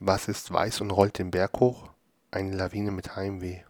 Was ist weiß und rollt den Berg hoch? Eine Lawine mit Heimweh.